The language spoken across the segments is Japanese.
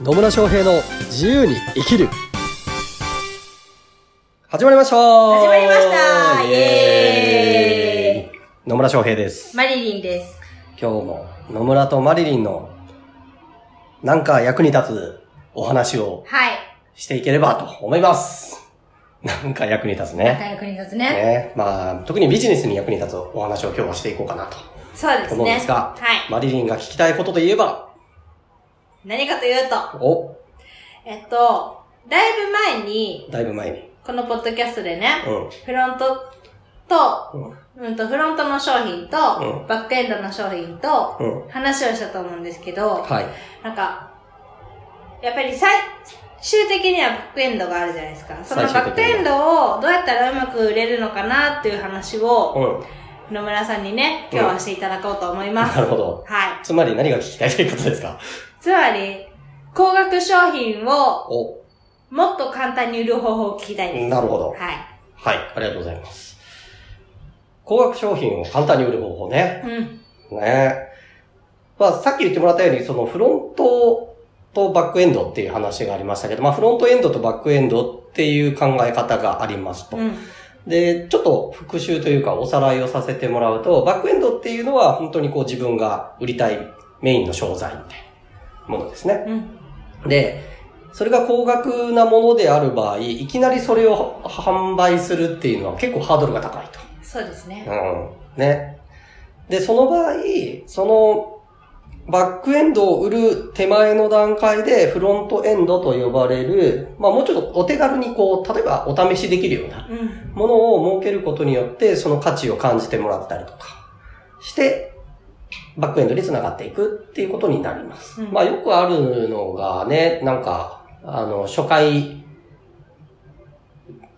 野村翔平の自由に生きる始まりました始まりましたイエーイ野村翔平です。マリリンです。今日も野村とマリリンのなんか役に立つお話をはい。していければと思います。なんか役に立つね。仲役に立つね。ね。まあ、特にビジネスに役に立つお話を今日はしていこうかなとそうですね。思うんですが、はい。マリリンが聞きたいことといえば、何かというと、お、えっと、だいぶ前に、だいぶ前に。このポッドキャストでね、うん。フロントと、うん。うんと、フロントの商品と、うんバックエンドの商品と、うん。話をしたと思うんですけど、はい。なんか、やっぱり最終的にはバックエンドがあるじゃないですか。その最終的にはバックエンドをどうやったらうまく売れるのかなっていう話を、うん。野村さんにね、今日はしていただこうと思います。なるほど。はい。つまり何が聞きたいということですか？つまり、高額商品をお、もっと簡単に売る方法を聞きたいです。なるほど。はい。はい。ありがとうございます。高額商品を簡単に売る方法ね。うん。ねまあ、さっき言ってもらったように、そのフロントとバックエンドっていう話がありましたけど、まあ、フロントエンドとバックエンドっていう考え方がありますと。うん。で、ちょっと復習というかおさらいをさせてもらうと、バックエンドっていうのは本当にこう自分が売りたいメインの商材みたいなものですね。うん。で、それが高額なものである場合、いきなりそれを販売するっていうのは結構ハードルが高いと。そうですね。うん。ね。で、その場合、その、バックエンドを売る手前の段階でフロントエンドと呼ばれる、まあもうちょっとお手軽にこう、例えばお試しできるようなうん。ものを設けることによって、その価値を感じてもらったりとかして、バックエンドに繋がっていくっていうことになります。うんまあよくあるのがね、なんか、あの、初回、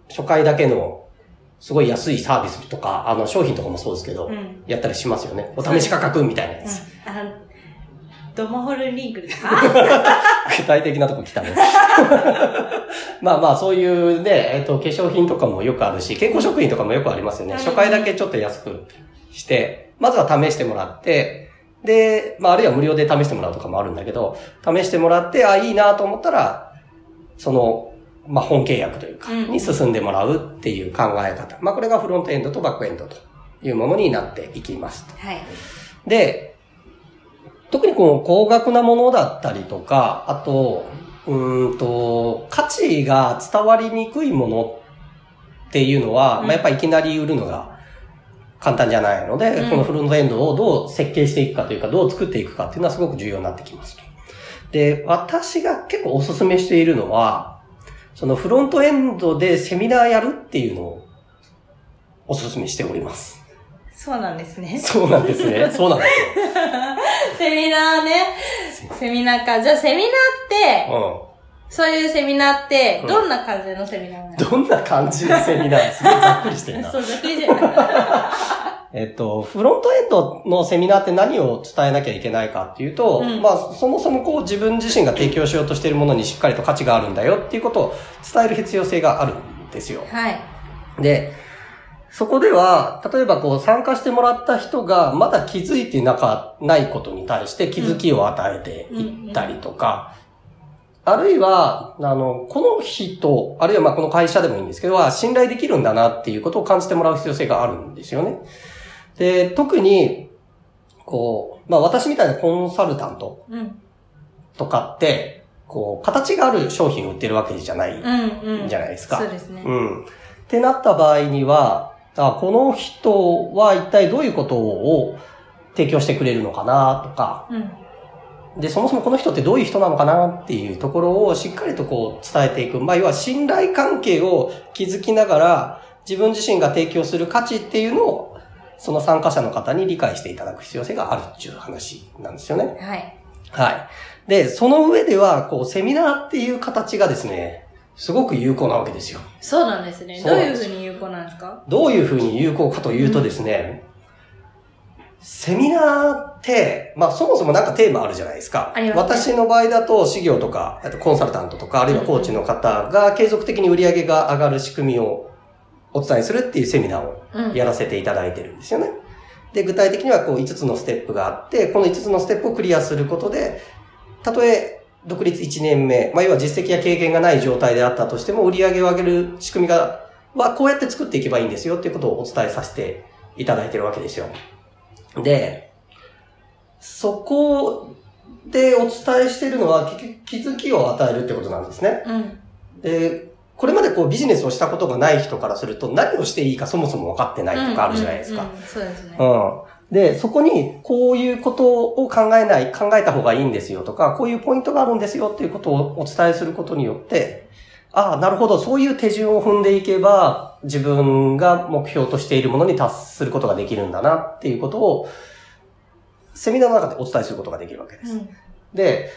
初回だけのすごい安いサービスとか、あの商品とかもそうですけど、うん。やったりしますよね。お試し価格みたいなやつ。ドモホルリンクですか？具体的なとこ来たね。まあまあ、そういうね、えっと、化粧品とかもよくあるし、健康食品とかもよくありますよね。うん初回だけちょっと安くして、まずは試してもらって、で、まあ、あるいは無料で試してもらうとかもあるんだけど、試してもらって、あ、いいなと思ったら、その、まあ、本契約というか、うんに進んでもらうっていう考え方。まあ、これがフロントエンドとバックエンドというものになっていきます。はい。で、特にこの高額なものだったりとか、あと、うーんと、価値が伝わりにくいものっていうのは、うんまあ、やっぱりいきなり売るのが簡単じゃないので、うんこのフロントエンドをどう設計していくかというか、どう作っていくかっていうのはすごく重要になってきますと。で、私が結構お勧めしているのは、そのフロントエンドでセミナーやるっていうのをお勧めしております。そうなんですね。そうなんですね。そうなんですよ。セミナーね。セミナーか。じゃあセミナーって、うん。そういうセミナーってうん、どんな感じのセミナーなの？どんな感じのセミナー？すごいざっくりしてるな そ。う、ざっくりじゃない。えっと、フロントエンドのセミナーって何を伝えなきゃいけないかっていうと、うんまあ、そもそもこう自分自身が提供しようとしているものにしっかりと価値があるんだよっていうことを伝える必要性があるんですよ。はい。で、そこでは、例えばこう参加してもらった人がまだ気づいてなか、ないことに対して気づきを与えていったりとか、あるいは、あの、この人、あるいはまあこの会社でもいいんですけど、は信頼できるんだなっていうことを感じてもらう必要性があるんですよね。で、特に、こう、まあ私みたいなコンサルタントうん。とかって、こう、形がある商品を売ってるわけじゃないうん、うん。じゃないですか。そうですね。うん。ってなった場合には、あこの人は一体どういうことを提供してくれるのかなとか、うん。で、そもそもこの人ってどういう人なのかなっていうところをしっかりとこう伝えていく。まあ、要は信頼関係を築きながら、自分自身が提供する価値っていうのを、その参加者の方に理解していただく必要性があるっていう話なんですよね。はい。はい。で、その上では、こう、セミナーっていう形がですね、すごく有効なわけですよ。そうなんですね。どういうふうに有効なんですか？どういうふうに有効かというとですね、セミナーって、まあそもそもなんかテーマあるじゃないですか。すね私の場合だと、事業とか、あとコンサルタントとか、あるいはコーチの方が継続的に売り上げが上がる仕組みをお伝えするっていうセミナーをうん。やらせていただいてるんですよね。で、具体的にはこう5つのステップがあって、この5つのステップをクリアすることで、たとえ独立1年目、まあ、要は実績や経験がない状態であったとしても、売り上げを上げる仕組みが、はこうやって作っていけばいいんですよっていうことをお伝えさせていただいてるわけですよ。で、そこでお伝えしているのは結局気づきを与えるってことなんですね。うん。で、これまでこうビジネスをしたことがない人からすると何をしていいかそもそも分かってないとかあるじゃないですか。うんうんうんそうですね。うん。で、そこに、こういうことを考えない、考えた方がいいんですよとか、こういうポイントがあるんですよっていうことをお伝えすることによって、ああ、なるほど、そういう手順を踏んでいけば、自分が目標としているものに達することができるんだなっていうことを、セミナーの中でお伝えすることができるわけです。うん。で、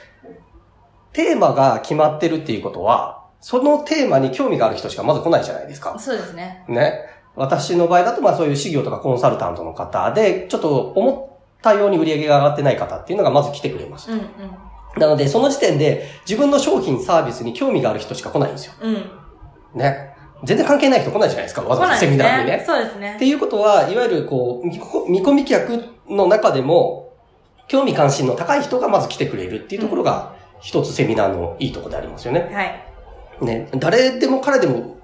テーマが決まってるっていうことは、そのテーマに興味がある人しかまず来ないじゃないですか。そうですね。ね。私の場合だと、まあそういう事業とかコンサルタントの方で、ちょっと思ったように売り上げが上がってない方っていうのがまず来てくれます。うんなので、その時点で自分の商品、サービスに興味がある人しか来ないんですよ。うん。うん。ね。全然関係ない人来ないじゃないですか、わざわざセミナーにね。そうですねって。いうことは、いわゆるこう、見込み客の中でも、興味関心の高い人がまず来てくれるっていうところが、一つセミナーのいいところでありますよね。はい。ね、誰でも彼でも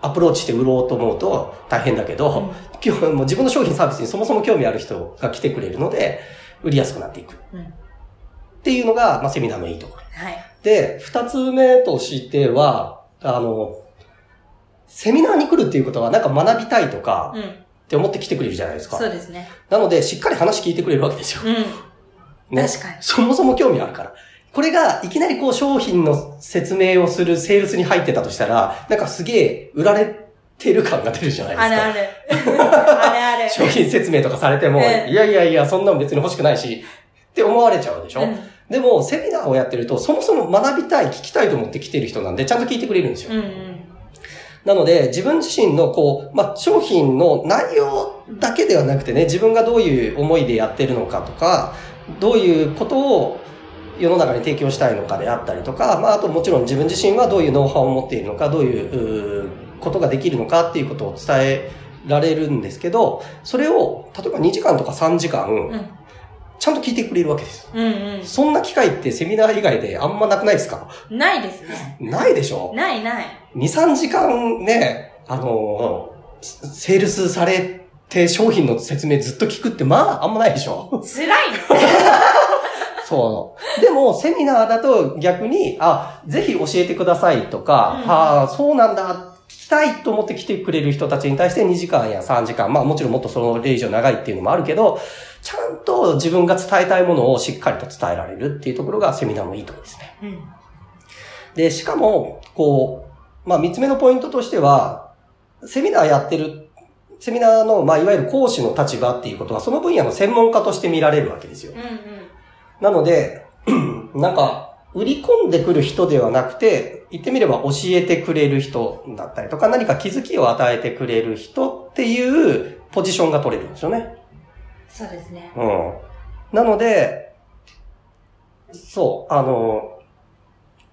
アプローチして売ろうと思うと大変だけど、うんもう自分の商品サービスにそもそも興味ある人が来てくれるので、売りやすくなっていく。うん。っていうのが、まあ、セミナーのいいところ。はい。で、二つ目としては、あの、セミナーに来るっていうことは、なんか学びたいとか、うん。って思って来てくれるじゃないですか。そうですね。なので、しっかり話聞いてくれるわけですよ。うん。ね。確かにそもそも興味あるから。これが、いきなりこう商品の説明をするセールスに入ってたとしたら、なんかすげえ売られてる感が出るじゃないですか。あるある。あるある。商品説明とかされても、ええいやいやいや、そんなの別に欲しくないし、って思われちゃうでしょ、うんでも、セミナーをやってると、そもそも学びたい、聞きたいと思って来てる人なんで、ちゃんと聞いてくれるんですよ。うんうん。なので、自分自身の、こう、まあ、商品の内容だけではなくてね、自分がどういう思いでやってるのかとか、どういうことを世の中に提供したいのかであったりとか、まあ、あともちろん自分自身はどういうノウハウを持っているのか、どういうことができるのかっていうことを伝えられるんですけど、それを、例えば2時間とか3時間、うん。ちゃんと聞いてくれるわけです。うんうん。そんな機会ってセミナー以外であんまなくないですか？ないですね。ないでしょ？ないない。2、3時間ね、あのー、セールスされて商品の説明ずっと聞くって、まあ、あんまないでしょ？辛いね。そう。でも、セミナーだと逆に、あ、ぜひ教えてくださいとか、うんああ、そうなんだ、聞きたいと思って来てくれる人たちに対して2時間や3時間、まあもちろんもっとその例以上長いっていうのもあるけど、ちゃんと自分が伝えたいものをしっかりと伝えられるっていうところがセミナーのいいところですね。うん。で、しかも、こう、まあ、三つ目のポイントとしては、セミナーやってる、セミナーの、まあ、いわゆる講師の立場っていうことは、その分野の専門家として見られるわけですようん。うん。なので、なんか、売り込んでくる人ではなくて、言ってみれば教えてくれる人だったりとか、何か気づきを与えてくれる人っていうポジションが取れるんですよね。そうですね。うん。なので、そう、あの、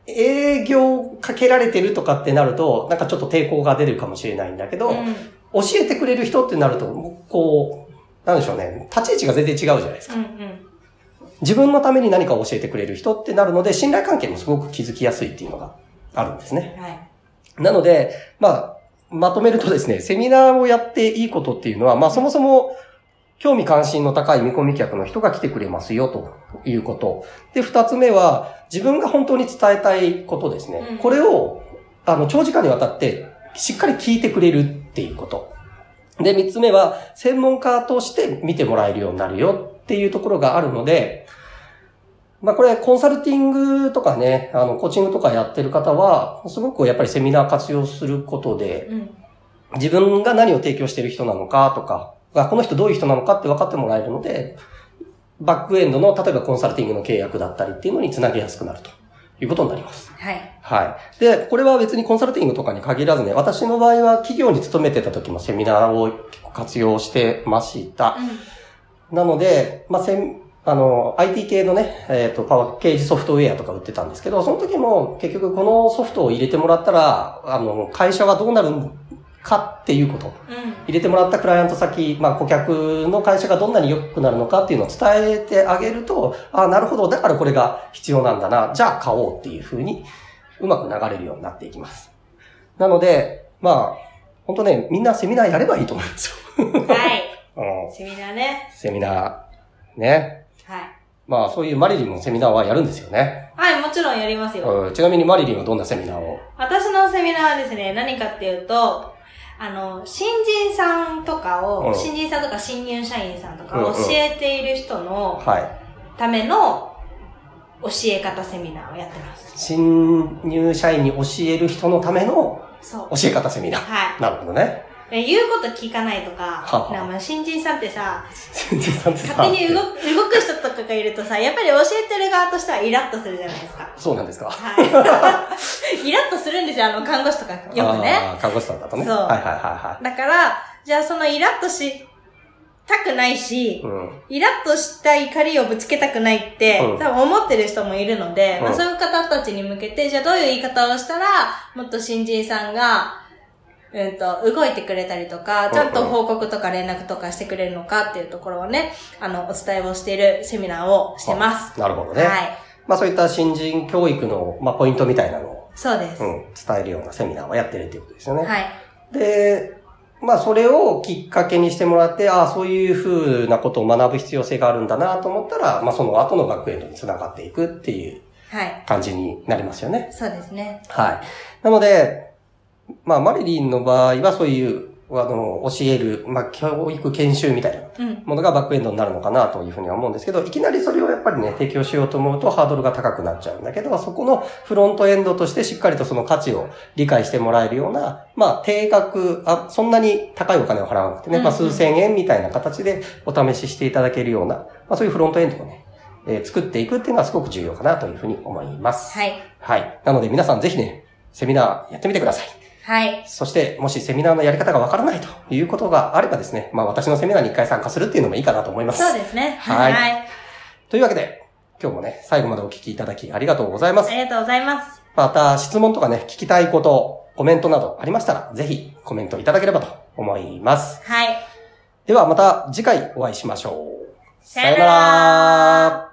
営業かけられてるとかってなると、なんかちょっと抵抗が出るかもしれないんだけど、うん。教えてくれる人ってなると、こう、なんでしょうね、立ち位置が全然違うじゃないですか。うんうん。自分のために何かを教えてくれる人ってなるので、信頼関係もすごく築きやすいっていうのがあるんですね。はい。なので、まあ、まとめるとですね、セミナーをやっていいことっていうのは、まあそもそも興味関心の高い見込み客の人が来てくれますよということ。で、二つ目は、自分が本当に伝えたいことですね。うんこれを、あの、長時間にわたってしっかり聞いてくれるっていうこと。で、三つ目は、専門家として見てもらえるようになるよっていうところがあるので、まあこれコンサルティングとかね、あの、コーチングとかやってる方は、すごくやっぱりセミナー活用することで、うん。自分が何を提供してる人なのかとか、あこの人どういう人なのかって分かってもらえるので、バックエンドの、例えばコンサルティングの契約だったりっていうのにつなげやすくなるということになります。はい。はい。で、これは別にコンサルティングとかに限らずね、私の場合は企業に勤めてた時もセミナーを結構活用してました。なので、まあ、せん、あの、IT 系のね、えっ、と、パワーケージソフトウェアとか売ってたんですけど、その時も結局このソフトを入れてもらったら、あの、会社はどうなるかっていうこと。うん。入れてもらったクライアント先、まあ顧客の会社がどんなに良くなるのかっていうのを伝えてあげると、あなるほど、だからこれが必要なんだな、じゃあ買おうっていう風にうまく流れるようになっていきます。なので、まあ、本当ね、みんなセミナーやればいいと思うんですよ。はい。うんセミナーね。セミナー、ね。はい。まあそういうマリリンのセミナーはやるんですよね。はい、もちろんやりますよ。うんちなみにマリリンはどんなセミナーを？私のセミナーはですね、何かっていうと、あの、新人さんとかを、うん新人さんとか新入社員さんとかうんうん教えている人のはい。ための教え方セミナーをやってます。新入社員に教える人のためのそう。教え方セミナー。はい。なるほどね。で言うこと聞かないとか、ははなんか新人さんってさ、新人さんってさ勝手に動く動く人とかがいるとさ、やっぱり教えてる側としてはイラッとするじゃないですか。そうなんですか。はい。イラッとするんですよ、あの、看護師とかよくね。看護師さんだとね。そうはいはいはだから、じゃあそのイラッとしたくないしい、はい。うん。イラッとした怒りをぶつけたくないって、うん多分思ってる人もいるので、まあ、うんそういう方たちに向けて、じゃあどういう言い方をしたら、もっと新人さんが、うんと、動いてくれたりとか、ちゃんと報告とか連絡とかしてくれるのかっていうところをね、あの、お伝えをしているセミナーをしてます。なるほどね。はい。まあそういった新人教育の、まあ、ポイントみたいなのを、そうです。うん、伝えるようなセミナーをやってるっていうことですよね。はい。で、まあそれをきっかけにしてもらって、ああ、そういうふうなことを学ぶ必要性があるんだなと思ったら、まあその後の学園につながっていくっていうはい。感じになりますよね。そうですね。はい。なので、まあマリリンの場合はそういう、あの、教える、まあ教育研修みたいなうん。ものがバックエンドになるのかなというふうには思うんですけど、いきなりそれをやっぱりね、提供しようと思うとハードルが高くなっちゃうんだけど、そこのフロントエンドとしてしっかりとその価値を理解してもらえるような、まあ、定額、あ、そんなに高いお金を払わなくてね、うんまあ、数千円みたいな形でお試ししていただけるような、まあ、そういうフロントエンドをね、えー作っていくっていうのはすごく重要かなというふうに思います。はい。はい。なので皆さんぜひね、セミナーやってみてください。はい。そして、もしセミナーのやり方がわからないということがあればですね、まあ私のセミナーに一回参加するっていうのもいいかなと思います。そうですね。はいはい。というわけで、今日もね、最後までお聞きいただきありがとうございますあ。りがとうございます。また、質問とかね、聞きたいこと、コメントなどありましたら、ぜひコメントいただければと思います。はい。ではまた次回お会いしましょう。さよなら